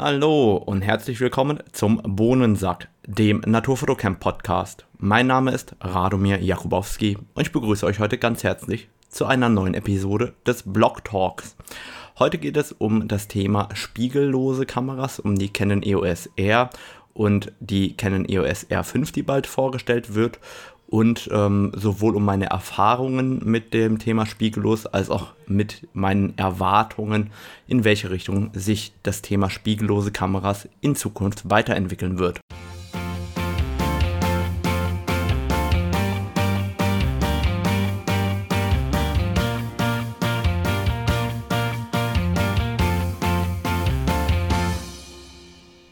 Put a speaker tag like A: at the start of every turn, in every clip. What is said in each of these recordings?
A: Hallo und herzlich willkommen zum Bohnensack, dem Naturfotocamp Podcast. Mein Name ist Radomir Jakubowski und ich begrüße euch heute ganz herzlich zu einer neuen Episode des Blog Talks. Heute geht es um das Thema spiegellose Kameras, um die Canon EOS R und die Canon EOS R5, die bald vorgestellt wird und ähm, sowohl um meine Erfahrungen mit dem Thema Spiegellos als auch mit meinen Erwartungen, in welche Richtung sich das Thema spiegellose Kameras in Zukunft weiterentwickeln wird.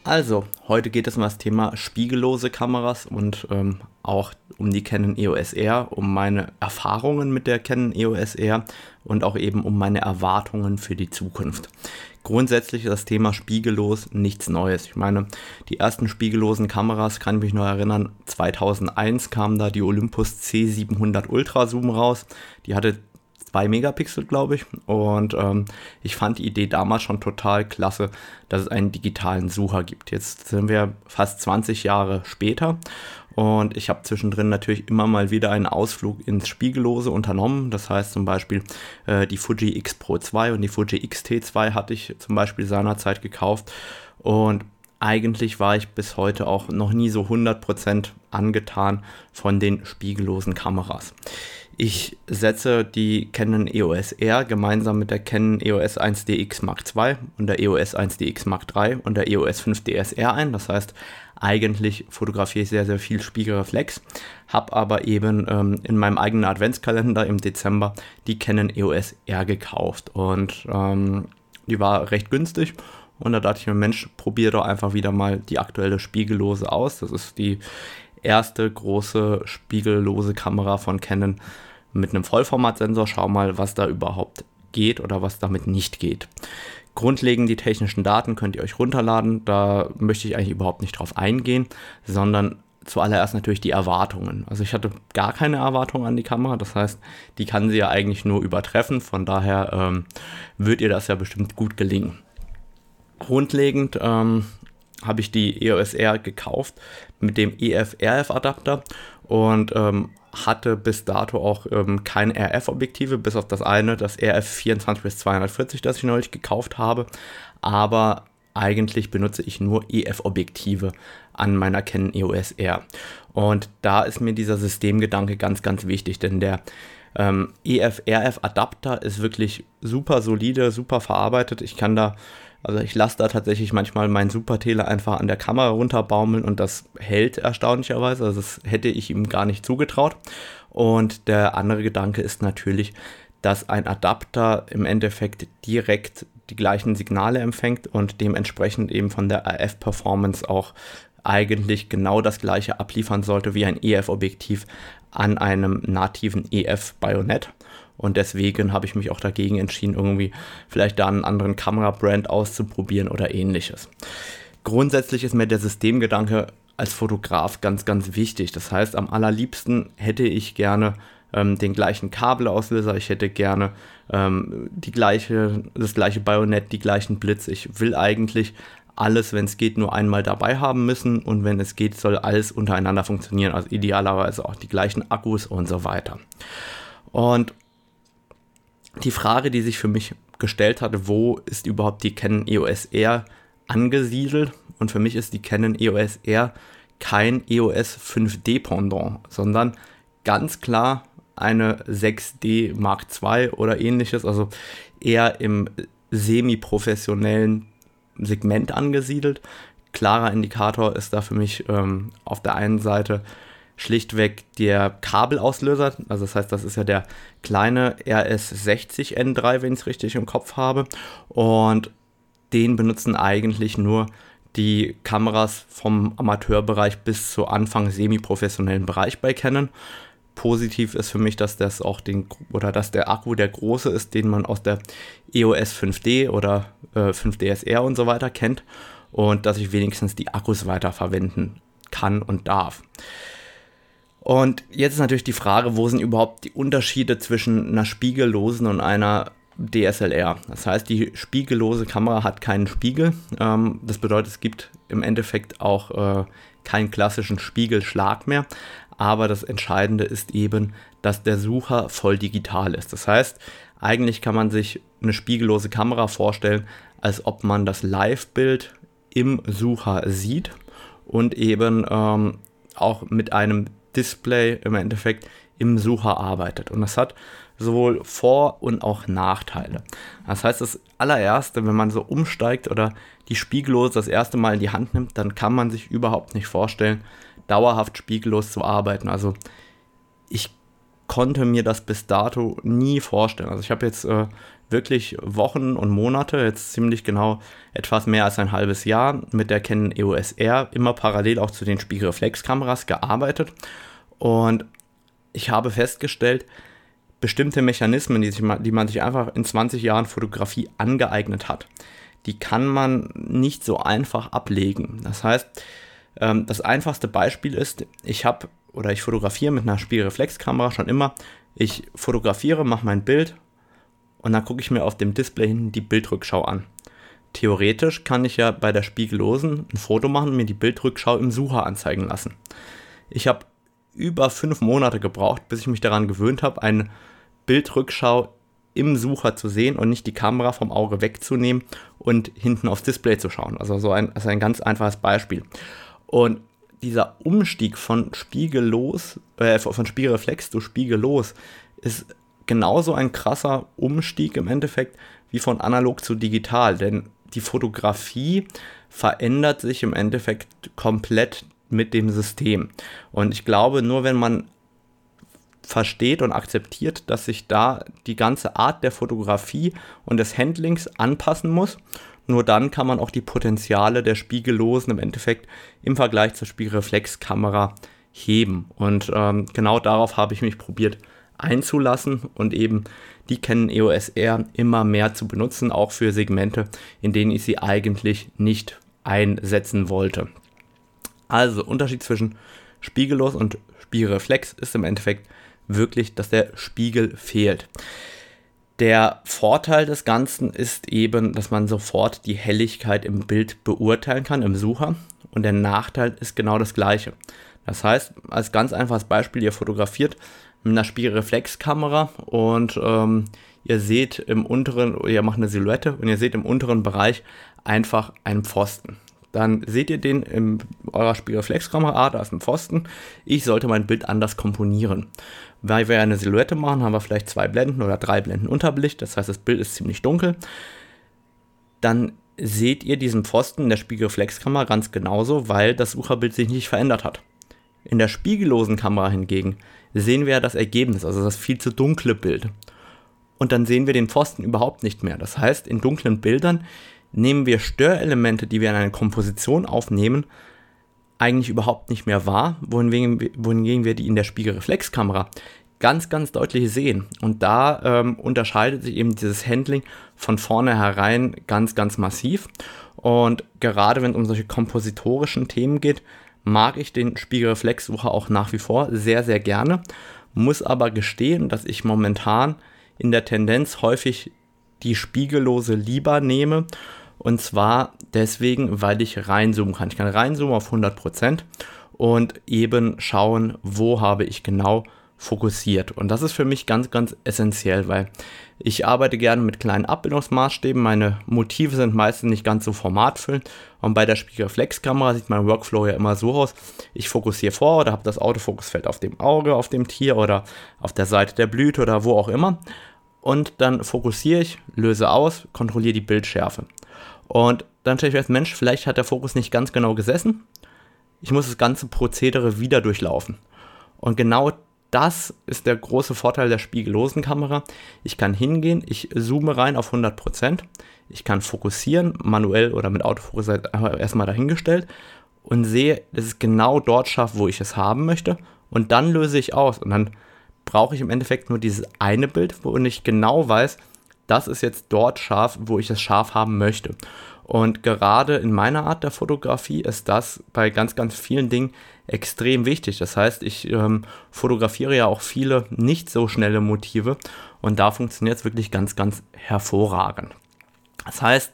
A: Also, heute geht es um das Thema spiegellose Kameras und ähm, auch um die Canon EOS R, um meine Erfahrungen mit der Canon EOS R und auch eben um meine Erwartungen für die Zukunft. Grundsätzlich ist das Thema spiegellos nichts Neues. Ich meine, die ersten spiegellosen Kameras, kann ich mich noch erinnern, 2001 kam da die Olympus C700 Ultra Zoom raus. Die hatte 2 Megapixel, glaube ich. Und ähm, ich fand die Idee damals schon total klasse, dass es einen digitalen Sucher gibt. Jetzt sind wir fast 20 Jahre später und ich habe zwischendrin natürlich immer mal wieder einen Ausflug ins Spiegellose unternommen. Das heißt zum Beispiel äh, die Fuji X Pro 2 und die Fuji X-T2 hatte ich zum Beispiel seinerzeit gekauft. Und eigentlich war ich bis heute auch noch nie so 100% angetan von den spiegellosen Kameras. Ich setze die Canon EOS R gemeinsam mit der Canon EOS 1DX Mark II und der EOS 1DX Mark III und der EOS 5 DSR ein. Das heißt, eigentlich fotografiere ich sehr, sehr viel Spiegelreflex, habe aber eben ähm, in meinem eigenen Adventskalender im Dezember die Canon EOS R gekauft und ähm, die war recht günstig und da dachte ich mir, Mensch, probiere doch einfach wieder mal die aktuelle Spiegellose aus. Das ist die erste große spiegellose Kamera von Canon, mit einem Vollformatsensor. Schau mal, was da überhaupt geht oder was damit nicht geht. Grundlegend die technischen Daten könnt ihr euch runterladen. Da möchte ich eigentlich überhaupt nicht drauf eingehen, sondern zuallererst natürlich die Erwartungen. Also ich hatte gar keine Erwartungen an die Kamera. Das heißt, die kann sie ja eigentlich nur übertreffen. Von daher ähm, wird ihr das ja bestimmt gut gelingen. Grundlegend ähm, habe ich die EOS R gekauft mit dem EF-RF-Adapter und ähm, hatte bis dato auch ähm, keine RF-Objektive, bis auf das eine, das RF 24 bis 240, das ich neulich gekauft habe. Aber eigentlich benutze ich nur EF-Objektive an meiner Canon EOS R. Und da ist mir dieser Systemgedanke ganz, ganz wichtig, denn der ähm, EF-RF-Adapter ist wirklich super solide, super verarbeitet. Ich kann da also ich lasse da tatsächlich manchmal meinen Supertele einfach an der Kamera runterbaumeln und das hält erstaunlicherweise. Also das hätte ich ihm gar nicht zugetraut. Und der andere Gedanke ist natürlich, dass ein Adapter im Endeffekt direkt die gleichen Signale empfängt und dementsprechend eben von der RF-Performance auch eigentlich genau das gleiche abliefern sollte wie ein EF-Objektiv an einem nativen EF-Bajonett. Und deswegen habe ich mich auch dagegen entschieden, irgendwie vielleicht da einen anderen Kamerabrand auszuprobieren oder ähnliches. Grundsätzlich ist mir der Systemgedanke als Fotograf ganz, ganz wichtig. Das heißt, am allerliebsten hätte ich gerne ähm, den gleichen Kabelauslöser, ich hätte gerne ähm, die gleiche, das gleiche Bajonett, die gleichen Blitz. Ich will eigentlich alles, wenn es geht, nur einmal dabei haben müssen und wenn es geht, soll alles untereinander funktionieren. Also idealerweise auch die gleichen Akkus und so weiter. Und die Frage, die sich für mich gestellt hatte, wo ist überhaupt die Canon EOS R angesiedelt? Und für mich ist die Canon EOS R kein EOS 5D Pendant, sondern ganz klar eine 6D Mark II oder ähnliches, also eher im semi-professionellen Segment angesiedelt. Klarer Indikator ist da für mich ähm, auf der einen Seite schlichtweg der Kabelauslöser. Also das heißt, das ist ja der kleine RS60N3, wenn ich es richtig im Kopf habe. Und den benutzen eigentlich nur die Kameras vom Amateurbereich bis zu Anfang semi-professionellen Bereich bei Canon. Positiv ist für mich, dass das auch den oder dass der Akku der große ist, den man aus der EOS 5D oder äh, 5DSR und so weiter kennt und dass ich wenigstens die Akkus weiterverwenden kann und darf. Und jetzt ist natürlich die Frage, wo sind überhaupt die Unterschiede zwischen einer spiegellosen und einer DSLR. Das heißt, die spiegellose Kamera hat keinen Spiegel. Ähm, das bedeutet, es gibt im Endeffekt auch äh, keinen klassischen Spiegelschlag mehr. Aber das Entscheidende ist eben, dass der Sucher voll digital ist. Das heißt, eigentlich kann man sich eine spiegellose Kamera vorstellen, als ob man das Live-Bild im Sucher sieht und eben ähm, auch mit einem Display im Endeffekt im Sucher arbeitet. Und das hat sowohl Vor- und auch Nachteile. Das heißt, das allererste, wenn man so umsteigt oder die Spiegellose das erste Mal in die Hand nimmt, dann kann man sich überhaupt nicht vorstellen, dauerhaft spiegellos zu arbeiten. Also ich konnte mir das bis dato nie vorstellen. Also ich habe jetzt äh, wirklich Wochen und Monate, jetzt ziemlich genau etwas mehr als ein halbes Jahr mit der Canon EOS R immer parallel auch zu den Spiegelreflexkameras gearbeitet und ich habe festgestellt, bestimmte Mechanismen, die, sich, die man sich einfach in 20 Jahren Fotografie angeeignet hat, die kann man nicht so einfach ablegen. Das heißt, ähm, das einfachste Beispiel ist, ich habe oder ich fotografiere mit einer Spiegelreflexkamera schon immer. Ich fotografiere, mache mein Bild und dann gucke ich mir auf dem Display hinten die Bildrückschau an. Theoretisch kann ich ja bei der Spiegellosen ein Foto machen und mir die Bildrückschau im Sucher anzeigen lassen. Ich habe über fünf Monate gebraucht, bis ich mich daran gewöhnt habe, eine Bildrückschau im Sucher zu sehen und nicht die Kamera vom Auge wegzunehmen und hinten aufs Display zu schauen. Also so ein, also ein ganz einfaches Beispiel. Und dieser Umstieg von Spiegellos, äh, von Spiegelreflex zu Spiegellos ist genauso ein krasser Umstieg im Endeffekt wie von analog zu digital, denn die Fotografie verändert sich im Endeffekt komplett mit dem System. Und ich glaube, nur wenn man versteht und akzeptiert, dass sich da die ganze Art der Fotografie und des Handlings anpassen muss, nur dann kann man auch die Potenziale der Spiegellosen im Endeffekt im Vergleich zur Spiegelreflexkamera heben. Und ähm, genau darauf habe ich mich probiert einzulassen und eben die Canon EOS R immer mehr zu benutzen, auch für Segmente, in denen ich sie eigentlich nicht einsetzen wollte. Also Unterschied zwischen spiegellos und Spiegelreflex ist im Endeffekt wirklich, dass der Spiegel fehlt. Der Vorteil des Ganzen ist eben, dass man sofort die Helligkeit im Bild beurteilen kann im Sucher und der Nachteil ist genau das gleiche. Das heißt, als ganz einfaches Beispiel, ihr fotografiert mit einer Spiegelreflexkamera und ähm, ihr seht im unteren, ihr macht eine Silhouette und ihr seht im unteren Bereich einfach einen Pfosten dann seht ihr den in eurer Spiegelreflexkamera, da ist ein Pfosten. Ich sollte mein Bild anders komponieren. Weil wir eine Silhouette machen, haben wir vielleicht zwei Blenden oder drei Blenden Unterbelicht, das heißt, das Bild ist ziemlich dunkel. Dann seht ihr diesen Pfosten in der Spiegelreflexkamera ganz genauso, weil das Sucherbild sich nicht verändert hat. In der spiegellosen Kamera hingegen sehen wir das Ergebnis, also das viel zu dunkle Bild. Und dann sehen wir den Pfosten überhaupt nicht mehr. Das heißt, in dunklen Bildern nehmen wir Störelemente, die wir in einer Komposition aufnehmen, eigentlich überhaupt nicht mehr wahr, wohingegen, wohingegen wir die in der Spiegelreflexkamera ganz, ganz deutlich sehen. Und da ähm, unterscheidet sich eben dieses Handling von vornherein ganz, ganz massiv. Und gerade wenn es um solche kompositorischen Themen geht, mag ich den Spiegelreflexsucher auch nach wie vor sehr, sehr gerne. Muss aber gestehen, dass ich momentan in der Tendenz häufig die Spiegellose lieber nehme. Und zwar deswegen, weil ich reinzoomen kann. Ich kann reinzoomen auf 100% und eben schauen, wo habe ich genau fokussiert. Und das ist für mich ganz, ganz essentiell, weil ich arbeite gerne mit kleinen Abbildungsmaßstäben. Meine Motive sind meistens nicht ganz so formatfüllend. Und bei der Spiegelreflexkamera sieht mein Workflow ja immer so aus. Ich fokussiere vor oder habe das Autofokusfeld auf dem Auge, auf dem Tier oder auf der Seite der Blüte oder wo auch immer und dann fokussiere ich, löse aus, kontrolliere die Bildschärfe. Und dann stelle ich fest, Mensch, vielleicht hat der Fokus nicht ganz genau gesessen. Ich muss das ganze Prozedere wieder durchlaufen. Und genau das ist der große Vorteil der spiegellosen Kamera. Ich kann hingehen, ich zoome rein auf 100%, ich kann fokussieren, manuell oder mit Autofokus erstmal dahingestellt und sehe, dass es genau dort schafft, wo ich es haben möchte. Und dann löse ich aus und dann brauche ich im Endeffekt nur dieses eine Bild, wo ich genau weiß, das ist jetzt dort scharf, wo ich es scharf haben möchte. Und gerade in meiner Art der Fotografie ist das bei ganz, ganz vielen Dingen extrem wichtig. Das heißt, ich ähm, fotografiere ja auch viele nicht so schnelle Motive und da funktioniert es wirklich ganz, ganz hervorragend. Das heißt,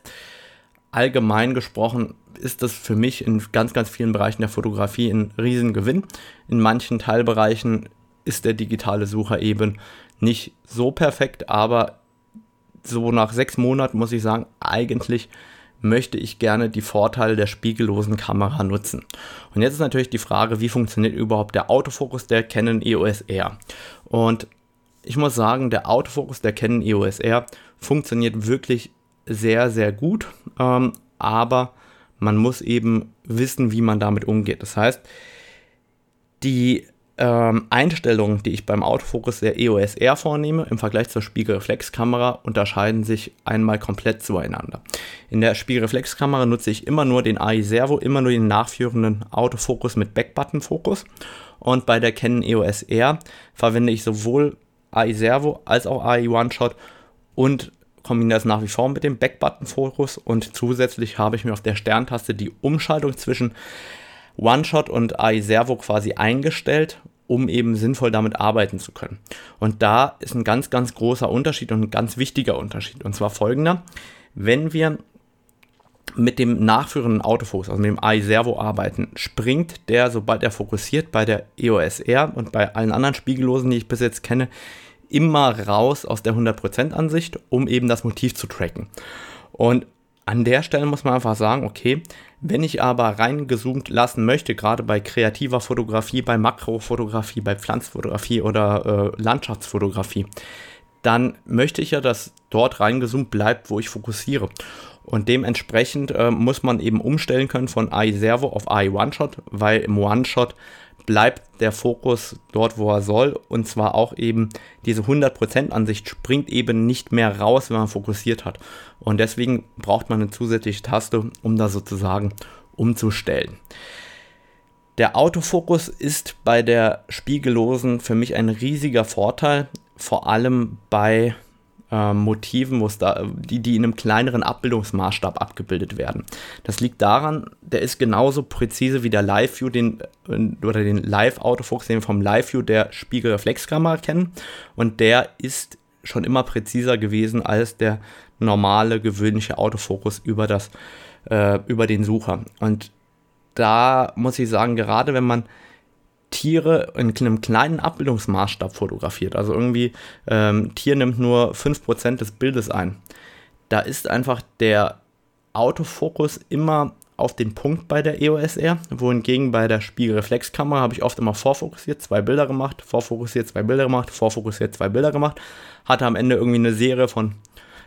A: allgemein gesprochen ist das für mich in ganz, ganz vielen Bereichen der Fotografie ein Riesengewinn. In manchen Teilbereichen ist der digitale Sucher eben nicht so perfekt, aber so nach sechs Monaten muss ich sagen, eigentlich möchte ich gerne die Vorteile der spiegellosen Kamera nutzen. Und jetzt ist natürlich die Frage, wie funktioniert überhaupt der Autofokus der Canon EOS R? Und ich muss sagen, der Autofokus der Canon EOS R funktioniert wirklich sehr, sehr gut, ähm, aber man muss eben wissen, wie man damit umgeht. Das heißt, die ähm, Einstellungen, die ich beim Autofokus der EOS R vornehme, im Vergleich zur Spiegelreflexkamera, unterscheiden sich einmal komplett zueinander. In der Spiegelreflexkamera nutze ich immer nur den AI Servo, immer nur den nachführenden Autofokus mit Backbutton-Fokus. Und bei der Canon EOS R verwende ich sowohl AI Servo als auch AI One-Shot und kombiniere das nach wie vor mit dem Backbutton-Fokus. Und zusätzlich habe ich mir auf der Sterntaste die Umschaltung zwischen One-Shot und AI Servo quasi eingestellt, um eben sinnvoll damit arbeiten zu können. Und da ist ein ganz, ganz großer Unterschied und ein ganz wichtiger Unterschied. Und zwar folgender. Wenn wir mit dem nachführenden Autofokus, also mit dem AI Servo arbeiten, springt der, sobald er fokussiert, bei der EOS R und bei allen anderen Spiegellosen, die ich bis jetzt kenne, immer raus aus der 100% Ansicht, um eben das Motiv zu tracken. Und an der Stelle muss man einfach sagen, okay, wenn ich aber reingezoomt lassen möchte, gerade bei kreativer Fotografie, bei Makrofotografie, bei Pflanzfotografie oder äh, Landschaftsfotografie, dann möchte ich ja, dass dort reingezoomt bleibt, wo ich fokussiere. Und dementsprechend äh, muss man eben umstellen können von AI Servo auf AI One-Shot, weil im One-Shot bleibt der Fokus dort, wo er soll. Und zwar auch eben diese 100% Ansicht springt eben nicht mehr raus, wenn man fokussiert hat. Und deswegen braucht man eine zusätzliche Taste, um da sozusagen umzustellen. Der Autofokus ist bei der spiegellosen für mich ein riesiger Vorteil, vor allem bei äh, Motiven, da, die, die in einem kleineren Abbildungsmaßstab abgebildet werden. Das liegt daran, der ist genauso präzise wie der Live-View, den äh, oder den Live-Autofokus, den wir vom Live-View der Spiegelreflexkamera kennen. Und der ist schon immer präziser gewesen als der normale, gewöhnliche Autofokus über, das, äh, über den Sucher. Und da muss ich sagen, gerade wenn man Tiere in einem kleinen Abbildungsmaßstab fotografiert. Also irgendwie, ähm, Tier nimmt nur 5% des Bildes ein. Da ist einfach der Autofokus immer auf den Punkt bei der EOS R, wohingegen bei der Spiegelreflexkamera habe ich oft immer vorfokussiert, zwei Bilder gemacht, vorfokussiert, zwei Bilder gemacht, vorfokussiert, zwei Bilder gemacht, hatte am Ende irgendwie eine Serie von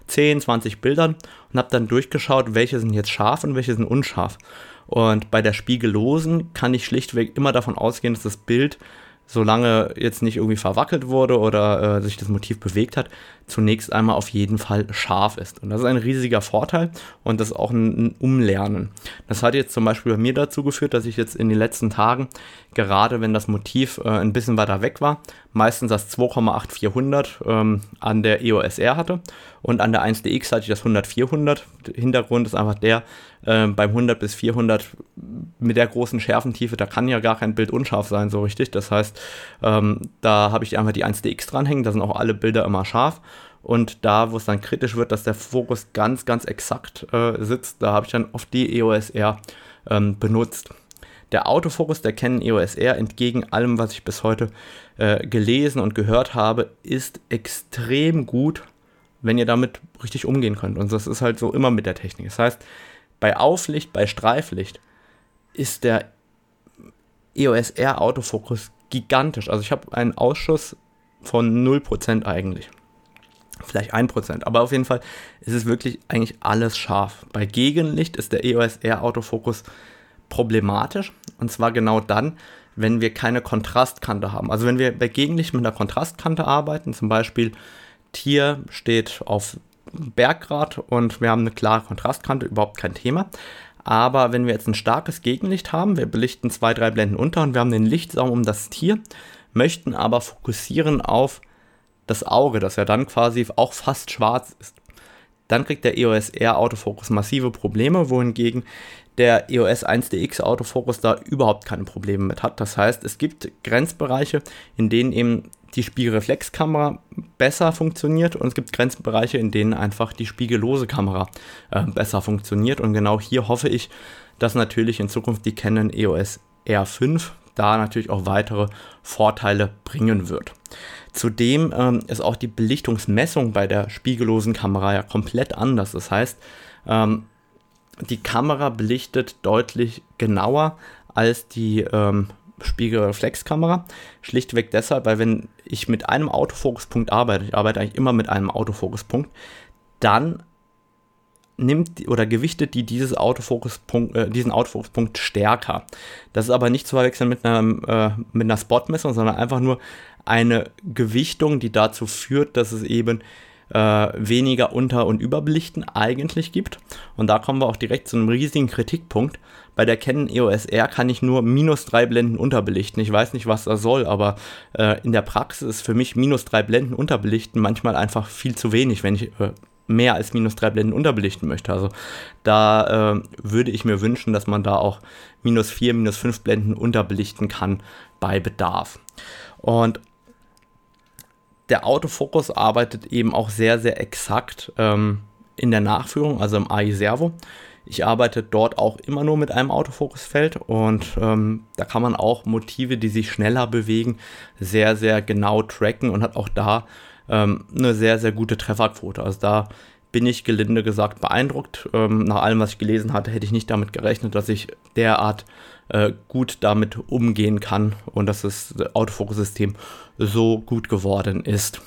A: 10, 20 Bildern und habe dann durchgeschaut, welche sind jetzt scharf und welche sind unscharf. Und bei der Spiegellosen kann ich schlichtweg immer davon ausgehen, dass das Bild, solange jetzt nicht irgendwie verwackelt wurde oder äh, sich das Motiv bewegt hat, zunächst einmal auf jeden Fall scharf ist. Und das ist ein riesiger Vorteil und das ist auch ein, ein Umlernen. Das hat jetzt zum Beispiel bei mir dazu geführt, dass ich jetzt in den letzten Tagen, gerade wenn das Motiv äh, ein bisschen weiter weg war, meistens das 2,8400 ähm, an der EOS R hatte und an der 1DX hatte ich das 100-400. Hintergrund ist einfach der, äh, beim 100 bis 400 mit der großen Schärfentiefe, da kann ja gar kein Bild unscharf sein, so richtig. Das heißt, ähm, da habe ich einfach die 1DX dranhängen, da sind auch alle Bilder immer scharf. Und da, wo es dann kritisch wird, dass der Fokus ganz, ganz exakt äh, sitzt, da habe ich dann oft die EOS R ähm, benutzt. Der Autofokus der Canon EOS R, entgegen allem, was ich bis heute äh, gelesen und gehört habe, ist extrem gut, wenn ihr damit richtig umgehen könnt. Und das ist halt so immer mit der Technik. Das heißt, bei Auflicht, bei Streiflicht ist der EOS R Autofokus gigantisch. Also ich habe einen Ausschuss von 0% eigentlich. Vielleicht 1%, aber auf jeden Fall ist es wirklich eigentlich alles scharf. Bei Gegenlicht ist der EOS R Autofokus problematisch. Und zwar genau dann, wenn wir keine Kontrastkante haben. Also wenn wir bei Gegenlicht mit einer Kontrastkante arbeiten, zum Beispiel Tier steht auf Berggrad und wir haben eine klare Kontrastkante, überhaupt kein Thema. Aber wenn wir jetzt ein starkes Gegenlicht haben, wir belichten zwei, drei Blenden unter und wir haben den Lichtsaum um das Tier, möchten aber fokussieren auf das Auge, das ja dann quasi auch fast schwarz ist, dann kriegt der EOS R Autofokus massive Probleme, wohingegen der EOS 1DX Autofokus da überhaupt keine Probleme mit hat. Das heißt, es gibt Grenzbereiche, in denen eben die Spiegelreflexkamera besser funktioniert und es gibt Grenzbereiche, in denen einfach die spiegellose Kamera äh, besser funktioniert. Und genau hier hoffe ich, dass natürlich in Zukunft die Canon EOS R5 da natürlich auch weitere Vorteile bringen wird. Zudem ähm, ist auch die Belichtungsmessung bei der spiegellosen Kamera ja komplett anders. Das heißt, ähm, die Kamera belichtet deutlich genauer als die ähm, Spiegelreflexkamera. Schlichtweg deshalb, weil wenn ich mit einem Autofokuspunkt arbeite, ich arbeite eigentlich immer mit einem Autofokuspunkt, dann nimmt oder gewichtet die dieses Autofokuspunkt, äh, diesen Autofokuspunkt stärker. Das ist aber nicht zu verwechseln mit einer, äh, mit einer Spotmessung, sondern einfach nur eine Gewichtung, die dazu führt, dass es eben äh, weniger Unter- und Überbelichten eigentlich gibt. Und da kommen wir auch direkt zu einem riesigen Kritikpunkt. Bei der Canon EOS R kann ich nur minus drei Blenden unterbelichten. Ich weiß nicht, was das soll, aber äh, in der Praxis ist für mich minus drei Blenden unterbelichten manchmal einfach viel zu wenig, wenn ich äh, mehr als minus drei Blenden unterbelichten möchte. Also da äh, würde ich mir wünschen, dass man da auch minus vier, minus fünf Blenden unterbelichten kann bei Bedarf. Und der Autofokus arbeitet eben auch sehr, sehr exakt ähm, in der Nachführung, also im AI Servo. Ich arbeite dort auch immer nur mit einem Autofokusfeld und ähm, da kann man auch Motive, die sich schneller bewegen, sehr, sehr genau tracken und hat auch da ähm, eine sehr, sehr gute Trefferquote. Also da bin ich gelinde gesagt beeindruckt. Ähm, nach allem, was ich gelesen hatte, hätte ich nicht damit gerechnet, dass ich derart äh, gut damit umgehen kann und dass das Autofokussystem so gut geworden ist.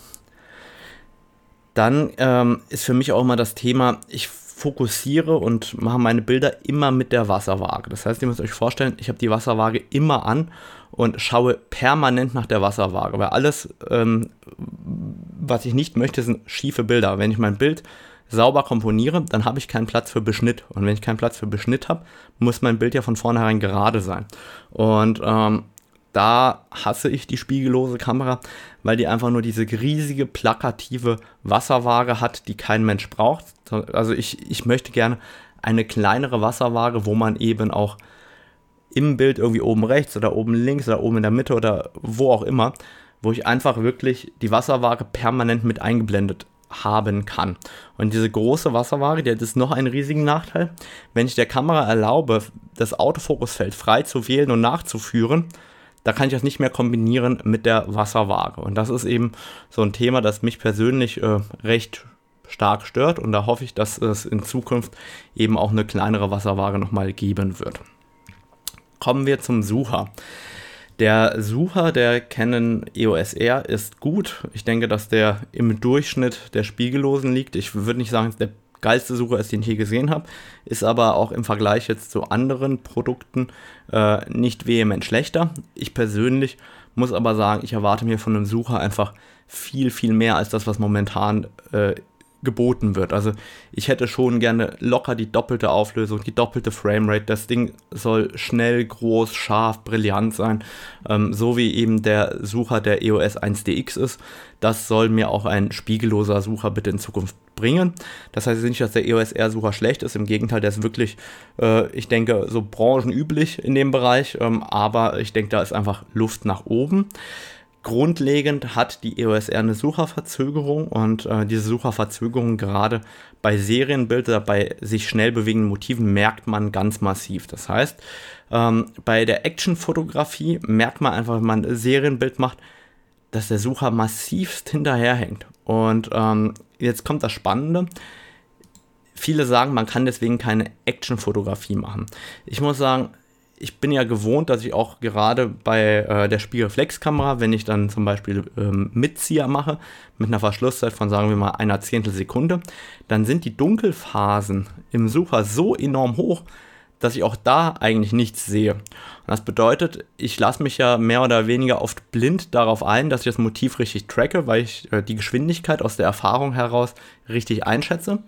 A: Dann ähm, ist für mich auch immer das Thema, ich fokussiere und mache meine Bilder immer mit der Wasserwaage. Das heißt, ihr müsst euch vorstellen, ich habe die Wasserwaage immer an und schaue permanent nach der Wasserwaage, weil alles, ähm, was ich nicht möchte, sind schiefe Bilder. Wenn ich mein Bild sauber komponiere, dann habe ich keinen Platz für Beschnitt. Und wenn ich keinen Platz für Beschnitt habe, muss mein Bild ja von vornherein gerade sein. Und ähm, da hasse ich die spiegellose Kamera, weil die einfach nur diese riesige, plakative Wasserwaage hat, die kein Mensch braucht. Also ich, ich möchte gerne eine kleinere Wasserwaage, wo man eben auch im Bild irgendwie oben rechts oder oben links oder oben in der Mitte oder wo auch immer, wo ich einfach wirklich die Wasserwaage permanent mit eingeblendet haben kann. Und diese große Wasserwaage, die hat jetzt noch einen riesigen Nachteil. Wenn ich der Kamera erlaube, das Autofokusfeld frei zu wählen und nachzuführen, da kann ich das nicht mehr kombinieren mit der Wasserwaage. Und das ist eben so ein Thema, das mich persönlich äh, recht stark stört. Und da hoffe ich, dass es in Zukunft eben auch eine kleinere Wasserwaage nochmal geben wird. Kommen wir zum Sucher. Der Sucher der Canon EOS R ist gut. Ich denke, dass der im Durchschnitt der Spiegellosen liegt. Ich würde nicht sagen, der geilste Sucher ist, den ich je gesehen habe, ist aber auch im Vergleich jetzt zu anderen Produkten äh, nicht vehement schlechter. Ich persönlich muss aber sagen, ich erwarte mir von einem Sucher einfach viel, viel mehr als das, was momentan äh, geboten wird. Also ich hätte schon gerne locker die doppelte Auflösung, die doppelte Framerate. Das Ding soll schnell, groß, scharf, brillant sein, ähm, so wie eben der Sucher der EOS 1DX ist. Das soll mir auch ein spiegelloser Sucher bitte in Zukunft bringen. Das heißt nicht, dass der EOS R-Sucher schlecht ist. Im Gegenteil, der ist wirklich, äh, ich denke, so branchenüblich in dem Bereich. Ähm, aber ich denke, da ist einfach Luft nach oben. Grundlegend hat die EOS R eine Sucherverzögerung und äh, diese Sucherverzögerung gerade bei Serienbildern, bei sich schnell bewegenden Motiven merkt man ganz massiv. Das heißt, ähm, bei der Actionfotografie merkt man einfach, wenn man ein Serienbild macht, dass der Sucher massivst hinterherhängt. Und ähm, jetzt kommt das Spannende. Viele sagen, man kann deswegen keine Actionfotografie machen. Ich muss sagen, ich bin ja gewohnt, dass ich auch gerade bei äh, der Spiegelreflexkamera, wenn ich dann zum Beispiel ähm, Mitzieher mache, mit einer Verschlusszeit von sagen wir mal einer Zehntelsekunde, dann sind die Dunkelphasen im Sucher so enorm hoch, dass ich auch da eigentlich nichts sehe. Und das bedeutet, ich lasse mich ja mehr oder weniger oft blind darauf ein, dass ich das Motiv richtig tracke, weil ich äh, die Geschwindigkeit aus der Erfahrung heraus richtig einschätze.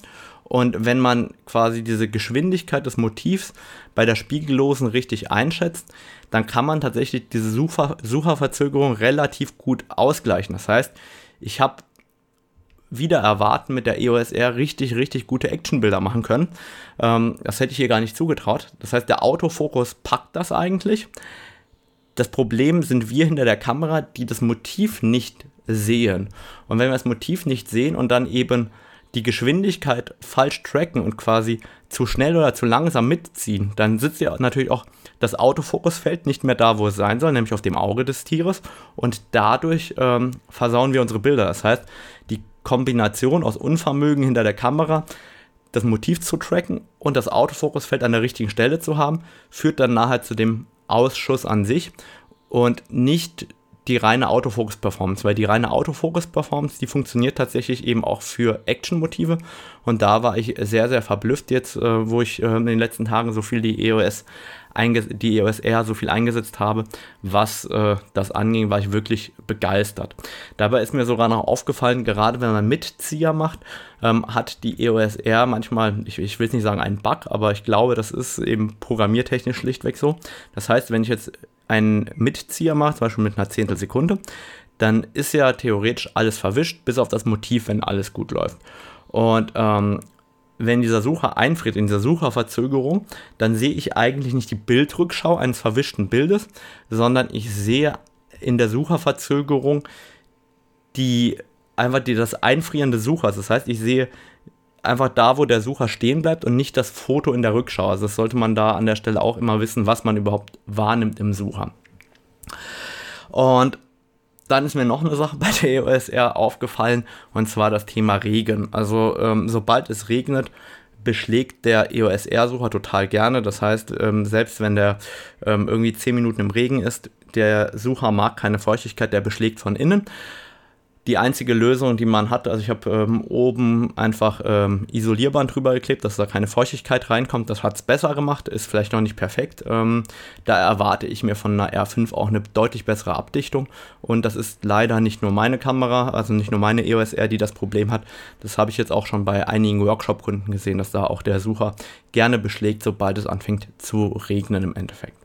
A: Und wenn man quasi diese Geschwindigkeit des Motivs bei der Spiegellosen richtig einschätzt, dann kann man tatsächlich diese Sucher Sucherverzögerung relativ gut ausgleichen. Das heißt, ich habe wieder erwarten mit der EOS R richtig, richtig gute Actionbilder machen können. Ähm, das hätte ich hier gar nicht zugetraut. Das heißt, der Autofokus packt das eigentlich. Das Problem sind wir hinter der Kamera, die das Motiv nicht sehen. Und wenn wir das Motiv nicht sehen und dann eben die Geschwindigkeit falsch tracken und quasi zu schnell oder zu langsam mitziehen, dann sitzt ja natürlich auch das Autofokusfeld nicht mehr da, wo es sein soll, nämlich auf dem Auge des Tieres. Und dadurch ähm, versauen wir unsere Bilder. Das heißt, die Kombination aus Unvermögen hinter der Kamera, das Motiv zu tracken und das Autofokusfeld an der richtigen Stelle zu haben, führt dann nachher zu dem Ausschuss an sich und nicht die reine Autofokus-Performance, weil die reine Autofokus-Performance, die funktioniert tatsächlich eben auch für Action-Motive und da war ich sehr, sehr verblüfft jetzt, äh, wo ich äh, in den letzten Tagen so viel die EOS die EOS R so viel eingesetzt habe, was äh, das anging, war ich wirklich begeistert. Dabei ist mir sogar noch aufgefallen, gerade wenn man Mitzieher macht, ähm, hat die EOS R manchmal, ich, ich will es nicht sagen einen Bug, aber ich glaube, das ist eben programmiertechnisch schlichtweg so. Das heißt, wenn ich jetzt einen Mitzieher mache, zum Beispiel mit einer Zehntelsekunde, dann ist ja theoretisch alles verwischt, bis auf das Motiv, wenn alles gut läuft. Und ähm, wenn dieser Sucher einfriert, in dieser Sucherverzögerung, dann sehe ich eigentlich nicht die Bildrückschau eines verwischten Bildes, sondern ich sehe in der Sucherverzögerung die einfach die, das Einfrieren des Suchers. Das heißt, ich sehe einfach da, wo der Sucher stehen bleibt und nicht das Foto in der Rückschau. Also das sollte man da an der Stelle auch immer wissen, was man überhaupt wahrnimmt im Sucher. Und dann ist mir noch eine Sache bei der EOS R aufgefallen und zwar das Thema Regen. Also ähm, sobald es regnet, beschlägt der EOS R-Sucher total gerne. Das heißt, ähm, selbst wenn der ähm, irgendwie 10 Minuten im Regen ist, der Sucher mag keine Feuchtigkeit, der beschlägt von innen die einzige Lösung, die man hat. Also ich habe ähm, oben einfach ähm, Isolierband drüber geklebt, dass da keine Feuchtigkeit reinkommt. Das hat es besser gemacht, ist vielleicht noch nicht perfekt. Ähm, da erwarte ich mir von einer R5 auch eine deutlich bessere Abdichtung. Und das ist leider nicht nur meine Kamera, also nicht nur meine EOS R, die das Problem hat. Das habe ich jetzt auch schon bei einigen Workshop-Kunden gesehen, dass da auch der Sucher gerne beschlägt, sobald es anfängt zu regnen im Endeffekt.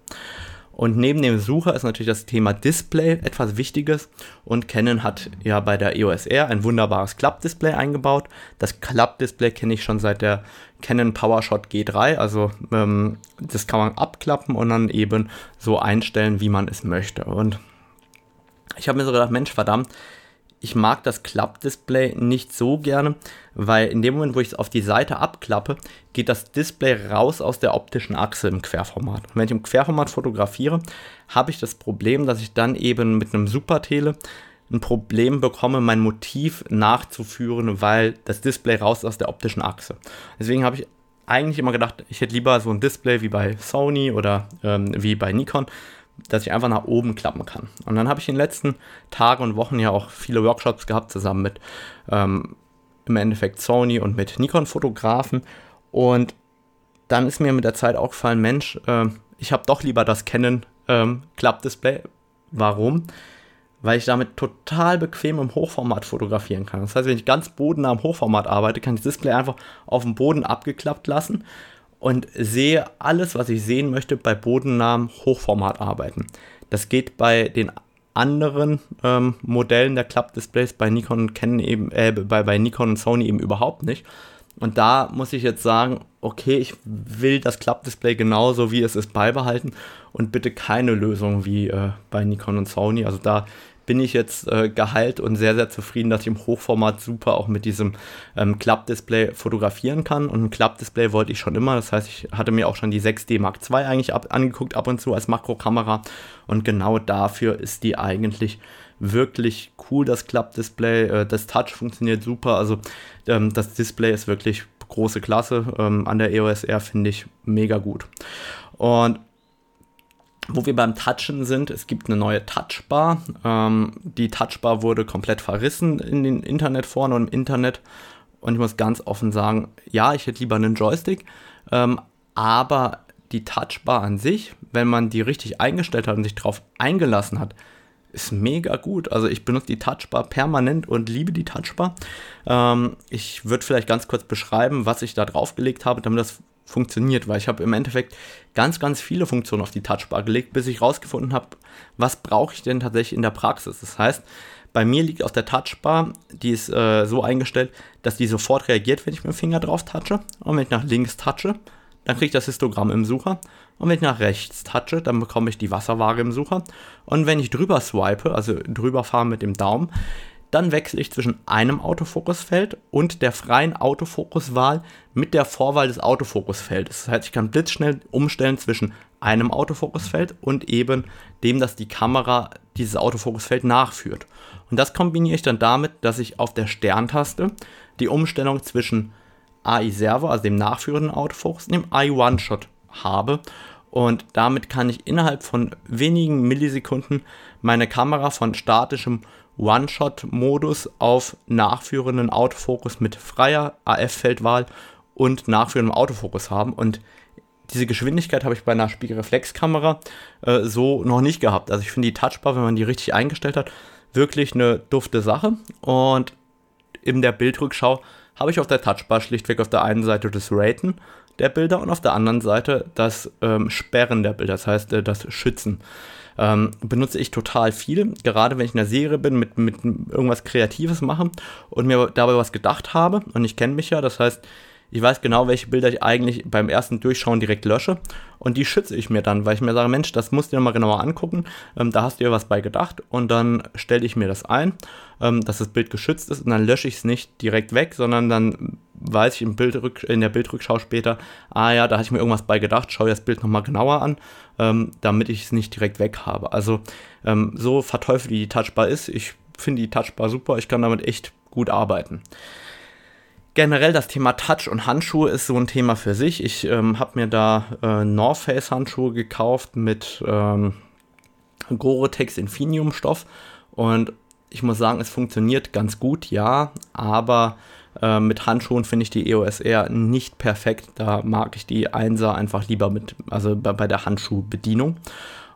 A: Und neben dem Sucher ist natürlich das Thema Display etwas Wichtiges. Und Canon hat ja bei der EOS R ein wunderbares Klappdisplay eingebaut. Das Klappdisplay kenne ich schon seit der Canon PowerShot G3. Also ähm, das kann man abklappen und dann eben so einstellen, wie man es möchte. Und ich habe mir so gedacht, Mensch, verdammt, ich mag das Klappdisplay nicht so gerne, weil in dem Moment, wo ich es auf die Seite abklappe, geht das Display raus aus der optischen Achse im Querformat. Und wenn ich im Querformat fotografiere, habe ich das Problem, dass ich dann eben mit einem Supertele ein Problem bekomme, mein Motiv nachzuführen, weil das Display raus aus der optischen Achse. Deswegen habe ich eigentlich immer gedacht, ich hätte lieber so ein Display wie bei Sony oder ähm, wie bei Nikon, dass ich einfach nach oben klappen kann. Und dann habe ich in den letzten Tagen und Wochen ja auch viele Workshops gehabt, zusammen mit ähm, im Endeffekt Sony und mit Nikon-Fotografen. Und dann ist mir mit der Zeit auch gefallen, Mensch, äh, ich habe doch lieber das Canon ähm, Klappdisplay. Warum? Weil ich damit total bequem im Hochformat fotografieren kann. Das heißt, wenn ich ganz bodennah im Hochformat arbeite, kann ich das Display einfach auf dem Boden abgeklappt lassen und sehe alles, was ich sehen möchte, bei bodennahem Hochformat arbeiten. Das geht bei den anderen ähm, Modellen der Klappdisplays bei Nikon und eben, äh, bei, bei Nikon und Sony eben überhaupt nicht. Und da muss ich jetzt sagen, okay, ich will das Klappdisplay genauso wie es ist beibehalten und bitte keine Lösung wie äh, bei Nikon und Sony. Also da bin ich jetzt äh, geheilt und sehr, sehr zufrieden, dass ich im Hochformat super auch mit diesem ähm, Klappdisplay fotografieren kann. Und ein Klappdisplay wollte ich schon immer. Das heißt, ich hatte mir auch schon die 6D Mark II eigentlich ab, angeguckt, ab und zu als Makrokamera. Und genau dafür ist die eigentlich wirklich cool, das Klappdisplay. Äh, das Touch funktioniert super. Also ähm, das Display ist wirklich große Klasse. Ähm, an der EOS R finde ich mega gut. Und wo wir beim Touchen sind, es gibt eine neue Touchbar. Ähm, die Touchbar wurde komplett verrissen in den Internetforen und im Internet. Und ich muss ganz offen sagen, ja, ich hätte lieber einen Joystick. Ähm, aber die Touchbar an sich, wenn man die richtig eingestellt hat und sich darauf eingelassen hat, ist mega gut. Also ich benutze die Touchbar permanent und liebe die Touchbar. Ähm, ich würde vielleicht ganz kurz beschreiben, was ich da draufgelegt habe, damit das funktioniert, weil ich habe im Endeffekt ganz, ganz viele Funktionen auf die Touchbar gelegt, bis ich rausgefunden habe, was brauche ich denn tatsächlich in der Praxis. Das heißt, Bei mir liegt auf der Touchbar, die ist äh, so eingestellt, dass die sofort reagiert, wenn ich mit dem Finger drauf touche. Und wenn ich nach links touche, dann kriege ich das Histogramm im Sucher. Und wenn ich nach rechts touche, dann bekomme ich die Wasserwaage im Sucher. Und wenn ich drüber swipe, also drüber fahre mit dem Daumen, dann wechsle ich zwischen einem Autofokusfeld und der freien Autofokuswahl mit der Vorwahl des Autofokusfeldes. Das heißt, ich kann blitzschnell umstellen zwischen einem Autofokusfeld und eben dem, dass die Kamera dieses Autofokusfeld nachführt. Und das kombiniere ich dann damit, dass ich auf der Sterntaste die Umstellung zwischen AI Servo, also dem nachführenden Autofokus, und dem AI One-Shot habe. Und damit kann ich innerhalb von wenigen Millisekunden meine Kamera von statischem One-Shot-Modus auf nachführenden Autofokus mit freier AF-Feldwahl und nachführendem Autofokus haben. Und diese Geschwindigkeit habe ich bei einer Spiegelreflexkamera äh, so noch nicht gehabt. Also ich finde die Touchbar, wenn man die richtig eingestellt hat, wirklich eine dufte Sache. Und in der Bildrückschau habe ich auf der Touchbar schlichtweg auf der einen Seite das Raten der Bilder und auf der anderen Seite das ähm, Sperren der Bilder, das heißt äh, das Schützen. Ähm, benutze ich total viel, gerade wenn ich in der Serie bin, mit, mit irgendwas Kreatives mache und mir dabei was gedacht habe. Und ich kenne mich ja, das heißt, ich weiß genau, welche Bilder ich eigentlich beim ersten Durchschauen direkt lösche. Und die schütze ich mir dann, weil ich mir sage, Mensch, das musst du dir mal genauer angucken, ähm, da hast du ja was bei gedacht. Und dann stelle ich mir das ein, ähm, dass das Bild geschützt ist. Und dann lösche ich es nicht direkt weg, sondern dann weiß ich im Bildrück, in der Bildrückschau später, ah ja, da hatte ich mir irgendwas bei gedacht, schaue das Bild nochmal genauer an, ähm, damit ich es nicht direkt weg habe. Also ähm, so verteufelt wie die Touchbar ist, ich finde die Touchbar super, ich kann damit echt gut arbeiten generell das Thema Touch und Handschuhe ist so ein Thema für sich. Ich ähm, habe mir da äh, North Face Handschuhe gekauft mit ähm, Gore-Tex Infinium Stoff und ich muss sagen, es funktioniert ganz gut, ja, aber äh, mit Handschuhen finde ich die EOS R nicht perfekt. Da mag ich die 1er einfach lieber mit, also bei, bei der Handschuhbedienung.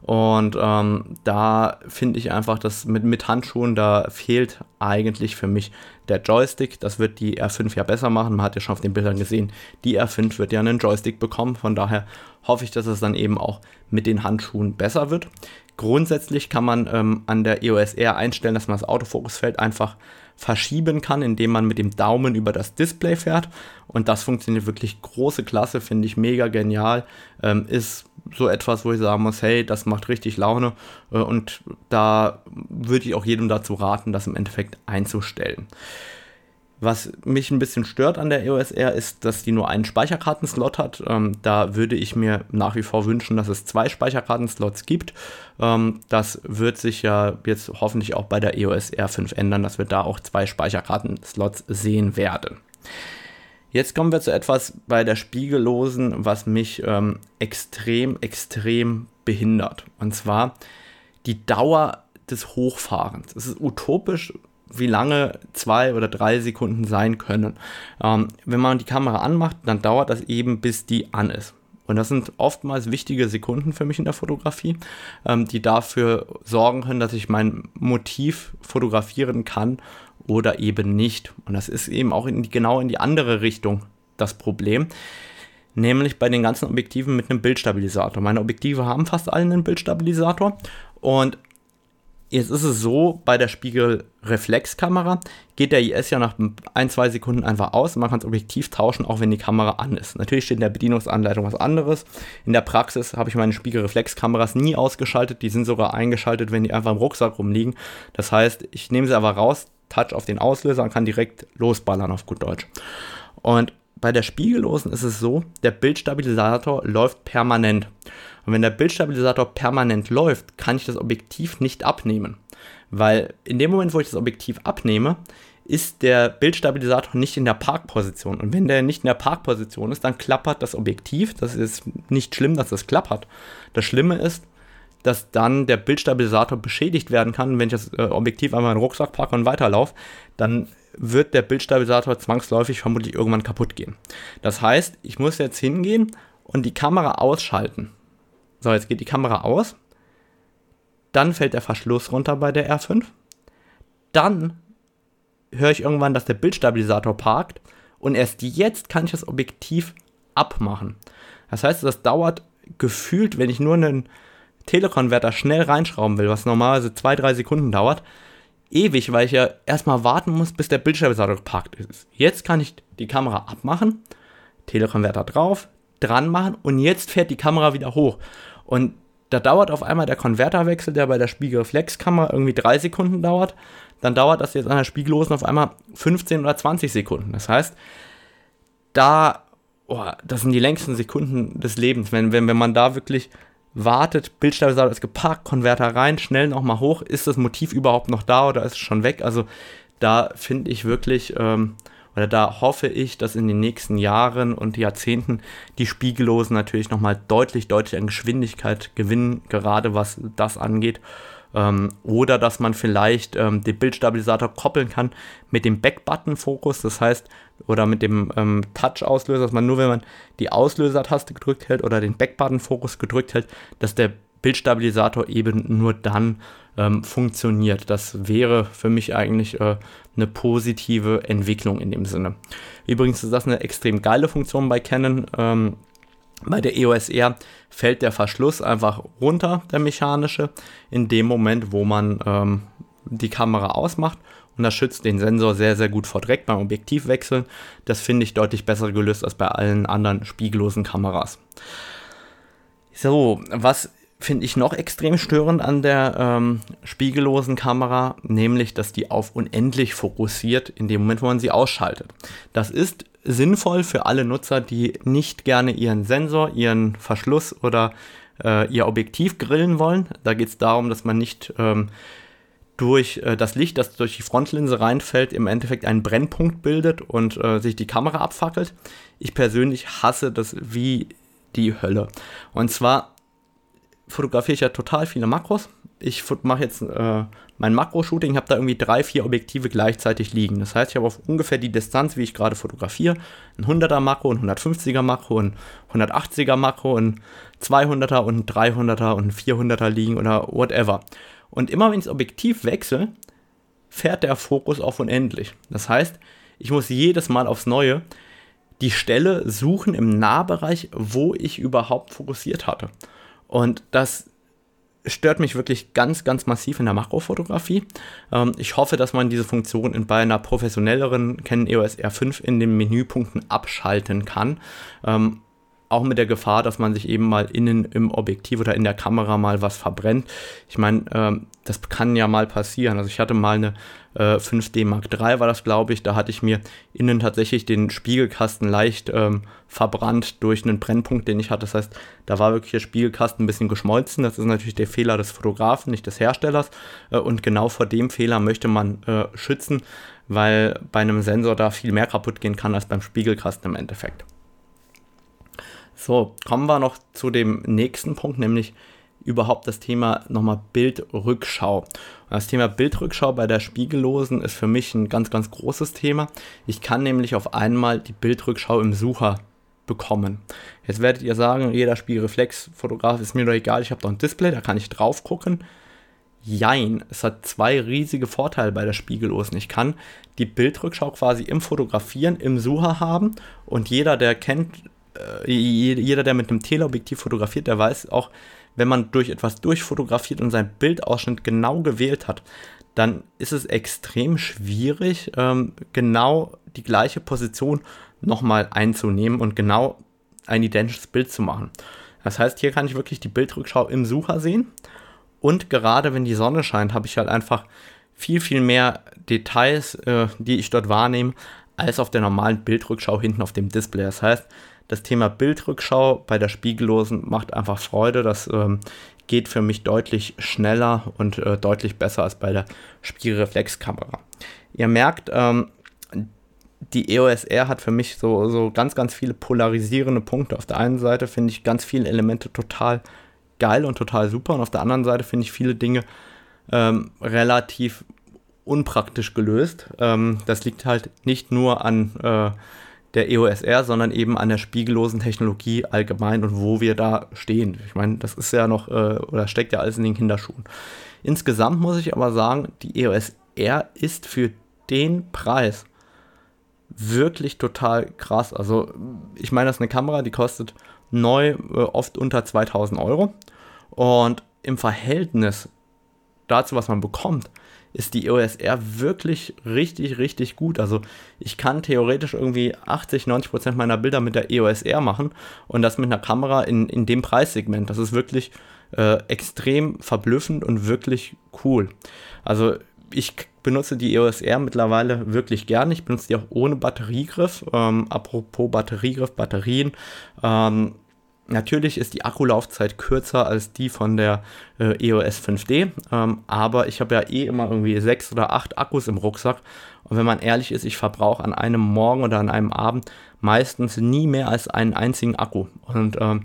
A: Und ähm, da finde ich einfach, dass mit, mit Handschuhen, da fehlt eigentlich für mich der Joystick. Das wird die R5 ja besser machen. Man hat ja schon auf den Bildern gesehen, die R5 wird ja einen Joystick bekommen. Von daher hoffe ich, dass es dann eben auch mit den Handschuhen besser wird. Grundsätzlich kann man ähm, an der EOS R einstellen, dass man das Autofokusfeld einfach verschieben kann, indem man mit dem Daumen über das Display fährt. Und das funktioniert wirklich große Klasse, finde ich mega genial. Ähm, ist so etwas, wo ich sagen muss, hey, das macht richtig Laune. Äh, und da würde ich auch jedem dazu raten, das im Endeffekt einzustellen. Was mich ein bisschen stört an der EOS R ist, dass die nur einen Speicherkartenslot hat. Ähm, da würde ich mir nach wie vor wünschen, dass es zwei Speicherkartenslots gibt. Ähm, das wird sich ja jetzt hoffentlich auch bei der EOS R5 ändern, dass wir da auch zwei Speicherkartenslots sehen werden. Jetzt kommen wir zu etwas bei der Spiegellosen, was mich ähm, extrem, extrem behindert. Und zwar die Dauer des Hochfahrens. Es ist utopisch, wie lange zwei oder drei Sekunden sein können. Ähm, wenn man die Kamera anmacht, dann dauert das eben, bis die an ist. Und das sind oftmals wichtige Sekunden für mich in der Fotografie, ähm, die dafür sorgen können, dass ich mein Motiv fotografieren kann oder eben nicht. Und das ist eben auch in die, genau in die andere Richtung das Problem. Nämlich bei den ganzen Objektiven mit einem Bildstabilisator. Meine Objektive haben fast alle einen Bildstabilisator. Und Jetzt ist es so, bei der Spiegelreflexkamera geht der IS ja nach ein, zwei Sekunden einfach aus man kann das Objektiv tauschen, auch wenn die Kamera an ist. Natürlich steht in der Bedienungsanleitung was anderes. In der Praxis habe ich meine Spiegelreflexkameras nie ausgeschaltet, die sind sogar eingeschaltet, wenn die einfach im Rucksack rumliegen. Das heißt, ich nehme sie einfach raus, touch auf den Auslöser und kann direkt losballern auf gut Deutsch. Und bei der Spiegellosen ist es so, der Bildstabilisator läuft permanent. Und wenn der Bildstabilisator permanent läuft, kann ich das Objektiv nicht abnehmen. Weil in dem Moment, wo ich das Objektiv abnehme, ist der Bildstabilisator nicht in der Parkposition. Und wenn der nicht in der Parkposition ist, dann klappert das Objektiv. Das ist nicht schlimm, dass das klappert. Das Schlimme ist, dass dann der Bildstabilisator beschädigt werden kann. Wenn ich das äh, Objektiv einmal in den Rucksack packe und weiterlaufe, dann wird der Bildstabilisator zwangsläufig vermutlich irgendwann kaputt gehen. Das heißt, ich muss jetzt hingehen und die Kamera ausschalten. So, jetzt geht die Kamera aus. Dann fällt der Verschluss runter bei der R5. Dann höre ich irgendwann, dass der Bildstabilisator parkt. Und erst jetzt kann ich das Objektiv abmachen. Das heißt, das dauert gefühlt, wenn ich nur einen Telekonverter schnell reinschrauben will, was normalerweise 2-3 Sekunden dauert, ewig, weil ich ja erstmal warten muss, bis der Bildstabilisator geparkt ist. Jetzt kann ich die Kamera abmachen, Telekonverter drauf, dran machen und jetzt fährt die Kamera wieder hoch. Und da dauert auf einmal der Konverterwechsel, der bei der Spiegelreflexkamera irgendwie drei Sekunden dauert. Dann dauert das jetzt an der Spiegellosen auf einmal 15 oder 20 Sekunden. Das heißt, da, oh, das sind die längsten Sekunden des Lebens. Wenn, wenn, wenn man da wirklich wartet, Bildstabilisator ist geparkt, Konverter rein, schnell nochmal hoch, ist das Motiv überhaupt noch da oder ist es schon weg? Also da finde ich wirklich, ähm, oder da hoffe ich, dass in den nächsten Jahren und Jahrzehnten die Spiegellosen natürlich nochmal deutlich, deutlich an Geschwindigkeit gewinnen, gerade was das angeht. Ähm, oder dass man vielleicht ähm, den Bildstabilisator koppeln kann mit dem Back-Button-Fokus, das heißt, oder mit dem ähm, Touch-Auslöser, dass man nur, wenn man die Auslösertaste gedrückt hält oder den Back-Button-Fokus gedrückt hält, dass der Bildstabilisator eben nur dann ähm, funktioniert. Das wäre für mich eigentlich äh, eine positive Entwicklung in dem Sinne. Übrigens ist das eine extrem geile Funktion bei Canon. Bei der EOS R fällt der Verschluss einfach runter, der mechanische, in dem Moment, wo man ähm, die Kamera ausmacht. Und das schützt den Sensor sehr, sehr gut vor Dreck beim Objektivwechseln. Das finde ich deutlich besser gelöst als bei allen anderen spiegellosen Kameras. So, was finde ich noch extrem störend an der ähm, spiegellosen Kamera, nämlich, dass die auf unendlich fokussiert in dem Moment, wo man sie ausschaltet. Das ist sinnvoll für alle Nutzer, die nicht gerne ihren Sensor, ihren Verschluss oder äh, ihr Objektiv grillen wollen. Da geht es darum, dass man nicht ähm, durch äh, das Licht, das durch die Frontlinse reinfällt, im Endeffekt einen Brennpunkt bildet und äh, sich die Kamera abfackelt. Ich persönlich hasse das wie die Hölle. Und zwar fotografiere ich ja total viele Makros. Ich mache jetzt äh, mein Makro-Shooting, habe da irgendwie drei, vier Objektive gleichzeitig liegen. Das heißt, ich habe auf ungefähr die Distanz, wie ich gerade fotografiere, ein 100er Makro, ein 150er Makro, ein 180er Makro, ein 200er und ein 300er und ein 400er liegen oder whatever. Und immer wenn ich das Objektiv wechsle, fährt der Fokus auf unendlich. Das heißt, ich muss jedes Mal aufs Neue die Stelle suchen im Nahbereich, wo ich überhaupt fokussiert hatte. Und das stört mich wirklich ganz, ganz massiv in der Makrofotografie. Ähm, ich hoffe, dass man diese Funktion in, bei einer professionelleren Canon EOS R5 in den Menüpunkten abschalten kann. Ähm, auch mit der Gefahr, dass man sich eben mal innen im Objektiv oder in der Kamera mal was verbrennt. Ich meine, ähm, das kann ja mal passieren. Also ich hatte mal eine äh, 5D Mark III, war das glaube ich, da hatte ich mir innen tatsächlich den Spiegelkasten leicht ähm, verbrannt durch einen Brennpunkt, den ich hatte. Das heißt, da war wirklich der Spiegelkasten ein bisschen geschmolzen. Das ist natürlich der Fehler des Fotografen, nicht des Herstellers. Äh, und genau vor dem Fehler möchte man äh, schützen, weil bei einem Sensor da viel mehr kaputt gehen kann als beim Spiegelkasten im Endeffekt. So, kommen wir noch zu dem nächsten Punkt, nämlich überhaupt das Thema nochmal Bildrückschau. Das Thema Bildrückschau bei der Spiegellosen ist für mich ein ganz, ganz großes Thema. Ich kann nämlich auf einmal die Bildrückschau im Sucher bekommen. Jetzt werdet ihr sagen, jeder Spiegelreflexfotograf ist mir doch egal, ich habe doch ein Display, da kann ich drauf gucken. Jein, es hat zwei riesige Vorteile bei der Spiegellosen. Ich kann die Bildrückschau quasi im Fotografieren im Sucher haben und jeder, der kennt, äh, jeder, der mit einem Teleobjektiv fotografiert, der weiß auch, wenn man durch etwas durchfotografiert und sein Bildausschnitt genau gewählt hat, dann ist es extrem schwierig, ähm, genau die gleiche Position nochmal einzunehmen und genau ein identisches Bild zu machen. Das heißt, hier kann ich wirklich die Bildrückschau im Sucher sehen. Und gerade wenn die Sonne scheint, habe ich halt einfach viel, viel mehr Details, äh, die ich dort wahrnehme, als auf der normalen Bildrückschau hinten auf dem Display. Das heißt, das Thema Bildrückschau bei der Spiegellosen macht einfach Freude. Das ähm, geht für mich deutlich schneller und äh, deutlich besser als bei der Spiegelreflexkamera. Ihr merkt, ähm, die EOS R hat für mich so, so ganz, ganz viele polarisierende Punkte. Auf der einen Seite finde ich ganz viele Elemente total geil und total super und auf der anderen Seite finde ich viele Dinge ähm, relativ unpraktisch gelöst. Ähm, das liegt halt nicht nur an äh, der EOS R, sondern eben an der spiegellosen Technologie allgemein und wo wir da stehen. Ich meine, das ist ja noch, äh, oder steckt ja alles in den Kinderschuhen. Insgesamt muss ich aber sagen, die EOS R ist für den Preis wirklich total krass. Also, ich meine, das ist eine Kamera, die kostet neu äh, oft unter 2000 Euro. Und im Verhältnis dazu, was man bekommt, ist die EOS R wirklich richtig, richtig gut. Also ich kann theoretisch irgendwie 80, 90 Prozent meiner Bilder mit der EOS R machen und das mit einer Kamera in, in dem Preissegment. Das ist wirklich äh, extrem verblüffend und wirklich cool. Also ich benutze die EOS R mittlerweile wirklich gern. Ich benutze die auch ohne Batteriegriff. Ähm, apropos Batteriegriff, Batterien. Ähm, Natürlich ist die Akkulaufzeit kürzer als die von der äh, EOS 5D, ähm, aber ich habe ja eh immer irgendwie sechs oder acht Akkus im Rucksack. Und wenn man ehrlich ist, ich verbrauche an einem Morgen oder an einem Abend meistens nie mehr als einen einzigen Akku. Und ähm,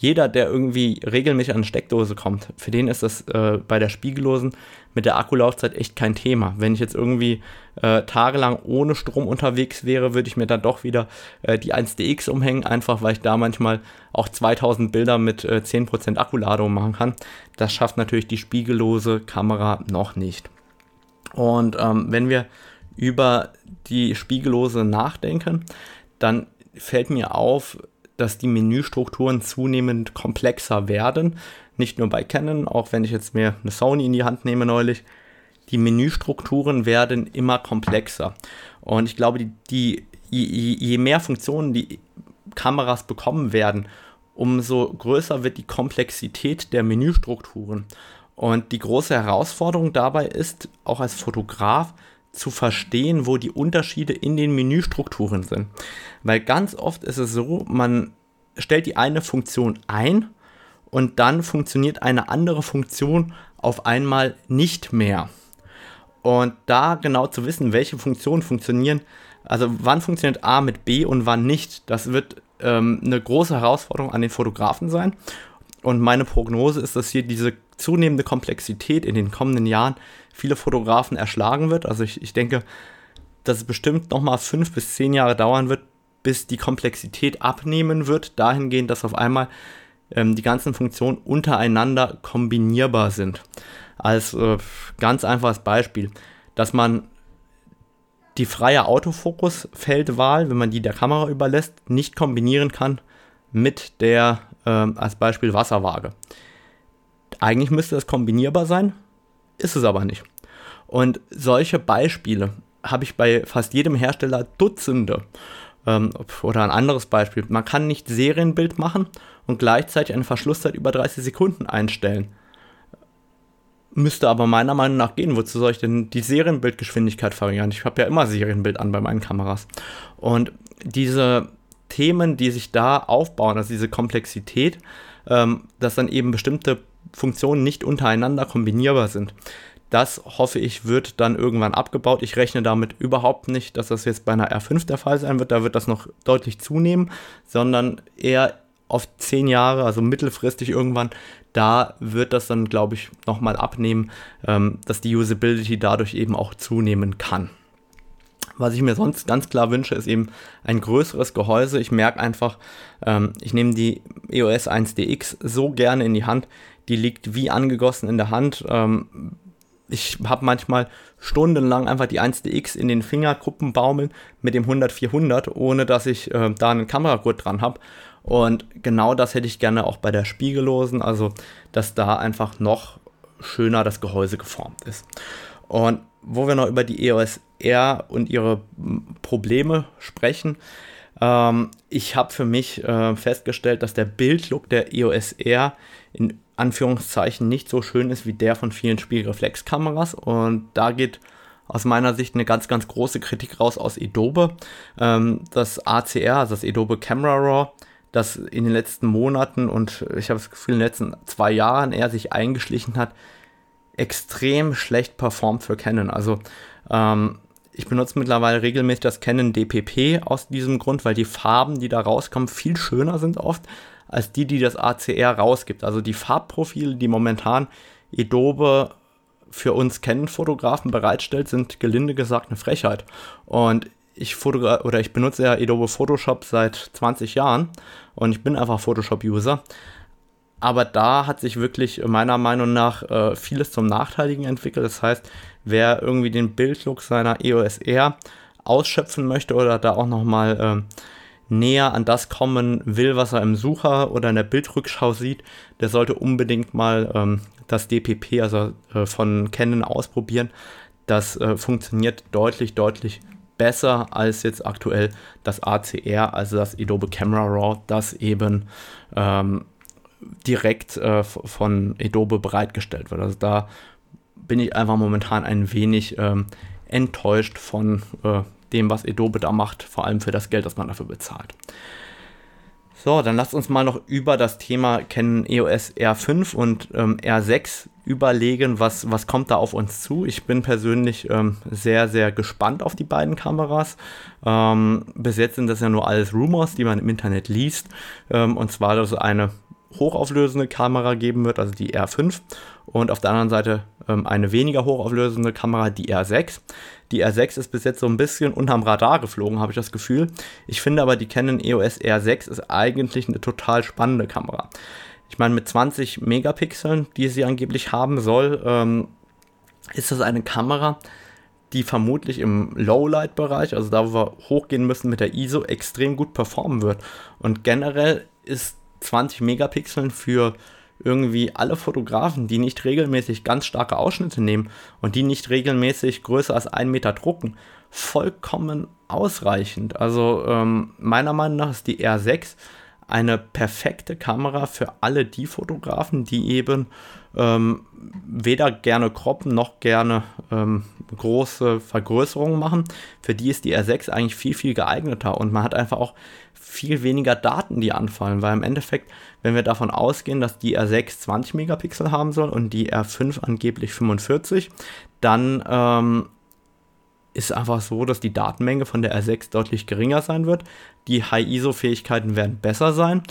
A: jeder, der irgendwie regelmäßig an eine Steckdose kommt, für den ist das äh, bei der Spiegellosen mit der Akkulaufzeit echt kein Thema. Wenn ich jetzt irgendwie äh, tagelang ohne Strom unterwegs wäre, würde ich mir dann doch wieder äh, die 1DX umhängen, einfach weil ich da manchmal auch 2000 Bilder mit äh, 10% Akkuladung machen kann. Das schafft natürlich die spiegellose Kamera noch nicht. Und ähm, wenn wir über die Spiegellose nachdenken, dann fällt mir auf, dass die Menüstrukturen zunehmend komplexer werden. Nicht nur bei Canon, auch wenn ich jetzt mir eine Sony in die Hand nehme neulich. Die Menüstrukturen werden immer komplexer. Und ich glaube, die, die je, je mehr Funktionen die Kameras bekommen werden, umso größer wird die Komplexität der Menüstrukturen. Und die große Herausforderung dabei ist, auch als Fotograf, zu verstehen, wo die Unterschiede in den Menüstrukturen sind. Weil ganz oft ist es so, man stellt die eine Funktion ein und dann funktioniert eine andere Funktion auf einmal nicht mehr. Und da genau zu wissen, welche Funktionen funktionieren, also wann funktioniert A mit B und wann nicht, das wird ähm, eine große Herausforderung an den Fotografen sein. Und meine Prognose ist, dass hier diese zunehmende Komplexität in den kommenden Jahren viele Fotografen erschlagen wird. Also ich, ich denke, dass es bestimmt nochmal fünf bis zehn Jahre dauern wird, bis die Komplexität abnehmen wird, dahingehend, dass auf einmal ähm, die ganzen Funktionen untereinander kombinierbar sind. Als äh, ganz einfaches Beispiel, dass man die freie Autofokusfeldwahl, wenn man die der Kamera überlässt, nicht kombinieren kann mit der äh, als Beispiel Wasserwaage. Eigentlich müsste das kombinierbar sein, ist es aber nicht. Und solche Beispiele habe ich bei fast jedem Hersteller Dutzende. Ähm, oder ein anderes Beispiel. Man kann nicht Serienbild machen und gleichzeitig eine Verschlusszeit über 30 Sekunden einstellen. Müsste aber meiner Meinung nach gehen. Wozu soll ich denn die Serienbildgeschwindigkeit variieren? Ich habe ja immer Serienbild an bei meinen Kameras. Und diese Themen, die sich da aufbauen, also diese Komplexität, ähm, dass dann eben bestimmte Funktionen nicht untereinander kombinierbar sind. Das hoffe ich, wird dann irgendwann abgebaut. Ich rechne damit überhaupt nicht, dass das jetzt bei einer R5 der Fall sein wird. Da wird das noch deutlich zunehmen, sondern eher auf zehn Jahre, also mittelfristig irgendwann, da wird das dann, glaube ich, nochmal abnehmen, ähm, dass die Usability dadurch eben auch zunehmen kann. Was ich mir sonst ganz klar wünsche, ist eben ein größeres Gehäuse. Ich merke einfach, ähm, ich nehme die EOS 1DX so gerne in die Hand. Die liegt wie angegossen in der Hand. Ähm, ich habe manchmal stundenlang einfach die 1DX in den Fingerkuppen baumeln mit dem 100-400, ohne dass ich äh, da einen Kameragurt dran habe. Und genau das hätte ich gerne auch bei der Spiegellosen, also dass da einfach noch schöner das Gehäuse geformt ist. Und wo wir noch über die EOS R und ihre Probleme sprechen, ähm, ich habe für mich äh, festgestellt, dass der Bildlook der EOS R in Anführungszeichen nicht so schön ist wie der von vielen Spiegelreflexkameras. Und da geht aus meiner Sicht eine ganz, ganz große Kritik raus aus Adobe. Ähm, das ACR, also das Adobe Camera Raw, das in den letzten Monaten und ich habe das Gefühl, in den letzten zwei Jahren eher sich eingeschlichen hat, extrem schlecht performt für Canon. Also ähm, ich benutze mittlerweile regelmäßig das Canon DPP aus diesem Grund, weil die Farben, die da rauskommen, viel schöner sind oft als die, die das ACR rausgibt. Also die Farbprofile, die momentan Adobe für uns Canon-Fotografen bereitstellt, sind gelinde gesagt eine Frechheit. Und ich oder ich benutze ja Adobe Photoshop seit 20 Jahren und ich bin einfach Photoshop-User. Aber da hat sich wirklich meiner Meinung nach äh, vieles zum Nachteiligen entwickelt. Das heißt, wer irgendwie den Bildlook seiner EOS R ausschöpfen möchte oder da auch nochmal äh, näher an das kommen will, was er im Sucher oder in der Bildrückschau sieht, der sollte unbedingt mal ähm, das DPP, also äh, von Canon, ausprobieren. das äh, funktioniert deutlich, deutlich besser als jetzt aktuell das ACR, also das Adobe Camera Raw, das eben ähm, direkt äh, von Adobe bereitgestellt wird. Also da bin ich einfach momentan ein wenig ähm, enttäuscht von äh, dem, was Adobe da macht, vor allem für das Geld, das man dafür bezahlt. So, dann lasst uns mal noch über das Thema Canon EOS R5 und ähm, R6 überlegen, was, was kommt da auf uns zu. Ich bin persönlich ähm, sehr, sehr gespannt auf die beiden Kameras. Ähm, bis jetzt sind das ja nur alles Rumors, die man im Internet liest. Ähm, und zwar, dass eine hochauflösende Kamera geben wird, also die R5. Und auf der anderen Seite ähm, eine weniger hochauflösende Kamera, die R6. Die R6 ist bis jetzt so ein bisschen unterm Radar geflogen, habe ich das Gefühl. Ich finde aber, die Canon EOS R6 ist eigentlich eine total spannende Kamera. Ich meine, mit 20 Megapixeln, die sie angeblich haben soll, ähm, ist das eine Kamera, die vermutlich im Lowlight-Bereich, also da, wo wir hochgehen müssen mit der ISO, extrem gut performen wird. Und generell ist 20 Megapixeln für irgendwie alle Fotografen, die nicht regelmäßig ganz starke Ausschnitte nehmen und die nicht regelmäßig größer als einen Meter drucken, vollkommen ausreichend. Also ähm, meiner Meinung nach ist die R6 eine perfekte Kamera für alle die Fotografen, die eben ähm, weder gerne kroppen noch gerne ähm, große Vergrößerungen machen. Für die ist die R6 eigentlich viel, viel geeigneter und man hat einfach auch viel weniger Daten, die anfallen, weil im Endeffekt, wenn wir davon ausgehen, dass die R6 20 Megapixel haben soll und die R5 angeblich 45, dann ähm, ist einfach so, dass die Datenmenge von der R6 deutlich geringer sein wird. Die High-ISO-Fähigkeiten werden besser sein.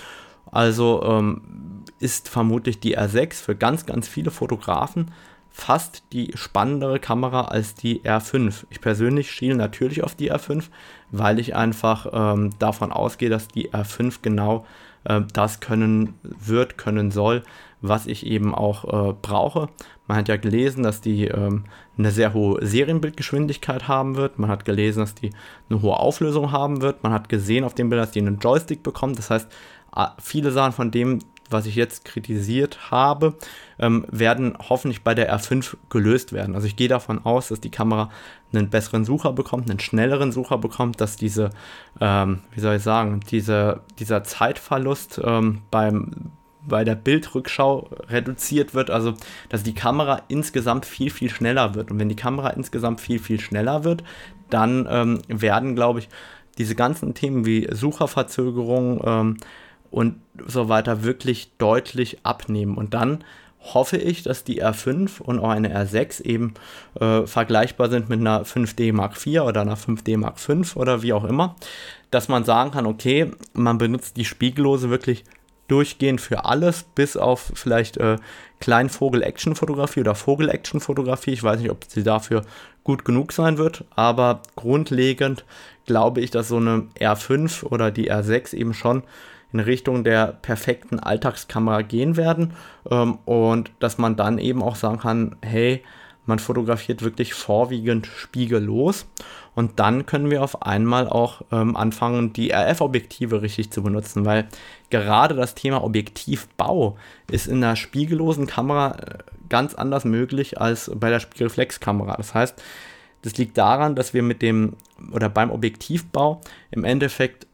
A: Also ähm, ist vermutlich die R6 für ganz, ganz viele Fotografen fast die spannendere Kamera als die R5. Ich persönlich schiele natürlich auf die R5, weil ich einfach ähm, davon ausgehe, dass die R5 genau äh, das können wird, können soll, was ich eben auch äh, brauche. Man hat ja gelesen, dass die ähm, eine sehr hohe Serienbildgeschwindigkeit haben wird. Man hat gelesen, dass die eine hohe Auflösung haben wird. Man hat gesehen auf dem Bild, dass die einen Joystick bekommt. Das heißt, viele Sachen von dem, was ich jetzt kritisiert habe, ähm, werden hoffentlich bei der R5 gelöst werden. Also ich gehe davon aus, dass die Kamera einen besseren Sucher bekommt, einen schnelleren Sucher bekommt, dass diese, ähm, wie soll ich sagen, diese, dieser Zeitverlust ähm, beim, bei der Bildrückschau reduziert wird, also dass die Kamera insgesamt viel, viel schneller wird. Und wenn die Kamera insgesamt viel, viel schneller wird, dann ähm, werden, glaube ich, diese ganzen Themen wie Sucherverzögerung, ähm, und so weiter wirklich deutlich abnehmen. Und dann hoffe ich, dass die R5 und auch eine R6 eben äh, vergleichbar sind mit einer 5D Mark IV oder einer 5D Mark V oder wie auch immer, dass man sagen kann, okay, man benutzt die Spiegellose wirklich durchgehend für alles, bis auf vielleicht äh, Kleinvogel-Action-Fotografie oder Vogel-Action-Fotografie. Ich weiß nicht, ob sie dafür gut genug sein wird, aber grundlegend glaube ich, dass so eine R5 oder die R6 eben schon in Richtung der perfekten Alltagskamera gehen werden ähm, und dass man dann eben auch sagen kann, hey, man fotografiert wirklich vorwiegend spiegellos und dann können wir auf einmal auch ähm, anfangen, die RF-Objektive richtig zu benutzen, weil gerade das Thema Objektivbau ist in der spiegellosen Kamera äh, ganz anders möglich als bei der Spiegelreflexkamera. Das heißt, das liegt daran, dass wir mit dem oder beim Objektivbau im Endeffekt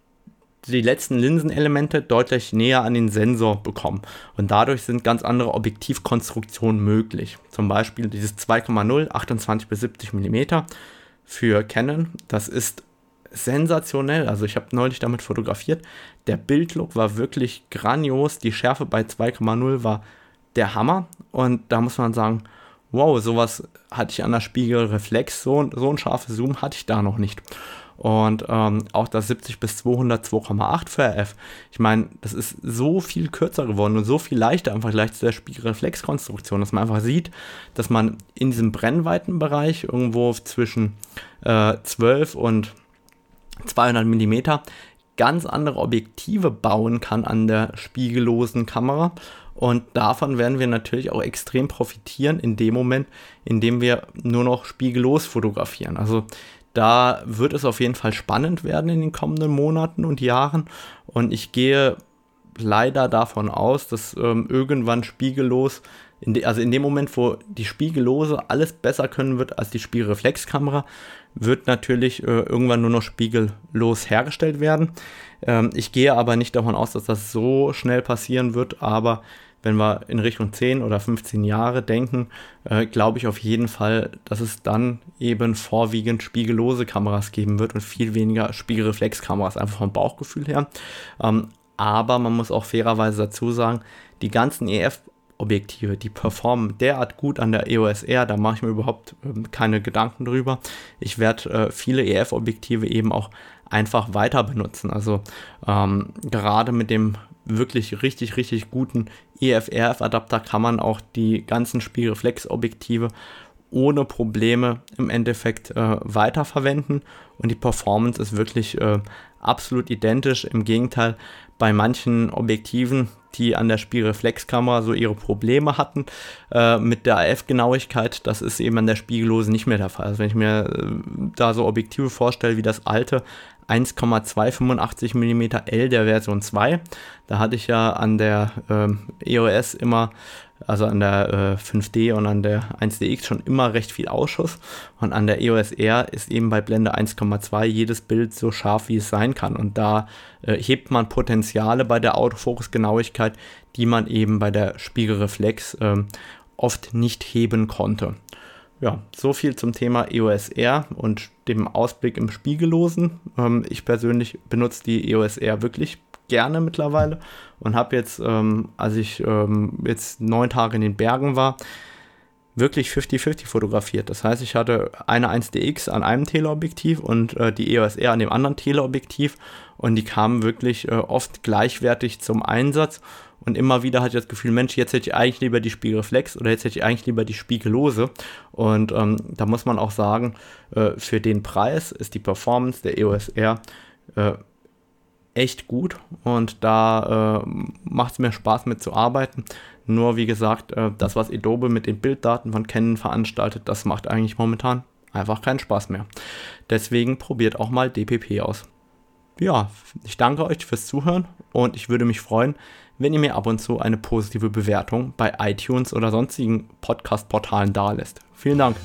A: die letzten Linsenelemente deutlich näher an den Sensor bekommen. Und dadurch sind ganz andere Objektivkonstruktionen möglich. Zum Beispiel dieses 2,0, 28 bis 70 mm für Canon. Das ist sensationell. Also ich habe neulich damit fotografiert. Der Bildlook war wirklich grandios. Die Schärfe bei 2,0 war der Hammer. Und da muss man sagen, wow, sowas hatte ich an der Spiegelreflex. So, so ein scharfes Zoom hatte ich da noch nicht. Und ähm, auch das 70 bis 200 2,8 für RF. Ich meine, das ist so viel kürzer geworden und so viel leichter im Vergleich zu der Spiegelreflexkonstruktion, dass man einfach sieht, dass man in diesem Brennweitenbereich irgendwo zwischen äh, 12 und 200 mm ganz andere Objektive bauen kann an der spiegellosen Kamera. Und davon werden wir natürlich auch extrem profitieren in dem Moment, in dem wir nur noch spiegellos fotografieren. Also da wird es auf jeden Fall spannend werden in den kommenden Monaten und Jahren. Und ich gehe leider davon aus, dass ähm, irgendwann spiegellos, in de, also in dem Moment, wo die Spiegellose alles besser können wird als die Spiegelreflexkamera, wird natürlich äh, irgendwann nur noch spiegellos hergestellt werden. Ähm, ich gehe aber nicht davon aus, dass das so schnell passieren wird, aber wenn wir in Richtung 10 oder 15 Jahre denken, äh, glaube ich auf jeden Fall, dass es dann eben vorwiegend spiegellose Kameras geben wird und viel weniger Spiegelreflexkameras, einfach vom Bauchgefühl her. Ähm, aber man muss auch fairerweise dazu sagen, die ganzen EF Objektive, die performen derart gut an der EOS R, da mache ich mir überhaupt äh, keine Gedanken drüber. Ich werde äh, viele EF-Objektive eben auch einfach weiter benutzen. Also ähm, gerade mit dem wirklich richtig, richtig guten EF-RF-Adapter kann man auch die ganzen Spiegelreflex-Objektive ohne Probleme im Endeffekt äh, weiterverwenden und die Performance ist wirklich äh, absolut identisch. Im Gegenteil, bei manchen Objektiven, die an der Spiegelreflexkamera so ihre Probleme hatten äh, mit der AF-Genauigkeit, das ist eben an der Spiegellosen nicht mehr der Fall. Also wenn ich mir äh, da so Objektive vorstelle wie das alte 1,285 mm L der Version 2. Da hatte ich ja an der ähm, EOS immer, also an der äh, 5D und an der 1DX schon immer recht viel Ausschuss. Und an der EOS R ist eben bei Blende 1,2 jedes Bild so scharf, wie es sein kann. Und da äh, hebt man Potenziale bei der Autofokusgenauigkeit, die man eben bei der Spiegelreflex äh, oft nicht heben konnte. Ja, so viel zum Thema EOS R und dem Ausblick im Spiegellosen. Ähm, ich persönlich benutze die EOS R wirklich gerne mittlerweile und habe jetzt, ähm, als ich ähm, jetzt neun Tage in den Bergen war, wirklich 50-50 fotografiert. Das heißt, ich hatte eine 1DX an einem Teleobjektiv und äh, die EOS R an dem anderen Teleobjektiv und die kamen wirklich äh, oft gleichwertig zum Einsatz und immer wieder hatte ich das Gefühl, Mensch, jetzt hätte ich eigentlich lieber die Spiegelreflex oder jetzt hätte ich eigentlich lieber die Spiegellose. Und ähm, da muss man auch sagen, äh, für den Preis ist die Performance der EOS R äh, echt gut und da äh, macht es mir Spaß mit zu arbeiten. Nur wie gesagt, äh, das, was Adobe mit den Bilddaten von Canon veranstaltet, das macht eigentlich momentan einfach keinen Spaß mehr. Deswegen probiert auch mal DPP aus. Ja, ich danke euch fürs Zuhören und ich würde mich freuen, wenn ihr mir ab und zu eine positive Bewertung bei iTunes oder sonstigen Podcast-Portalen dalässt. Vielen Dank.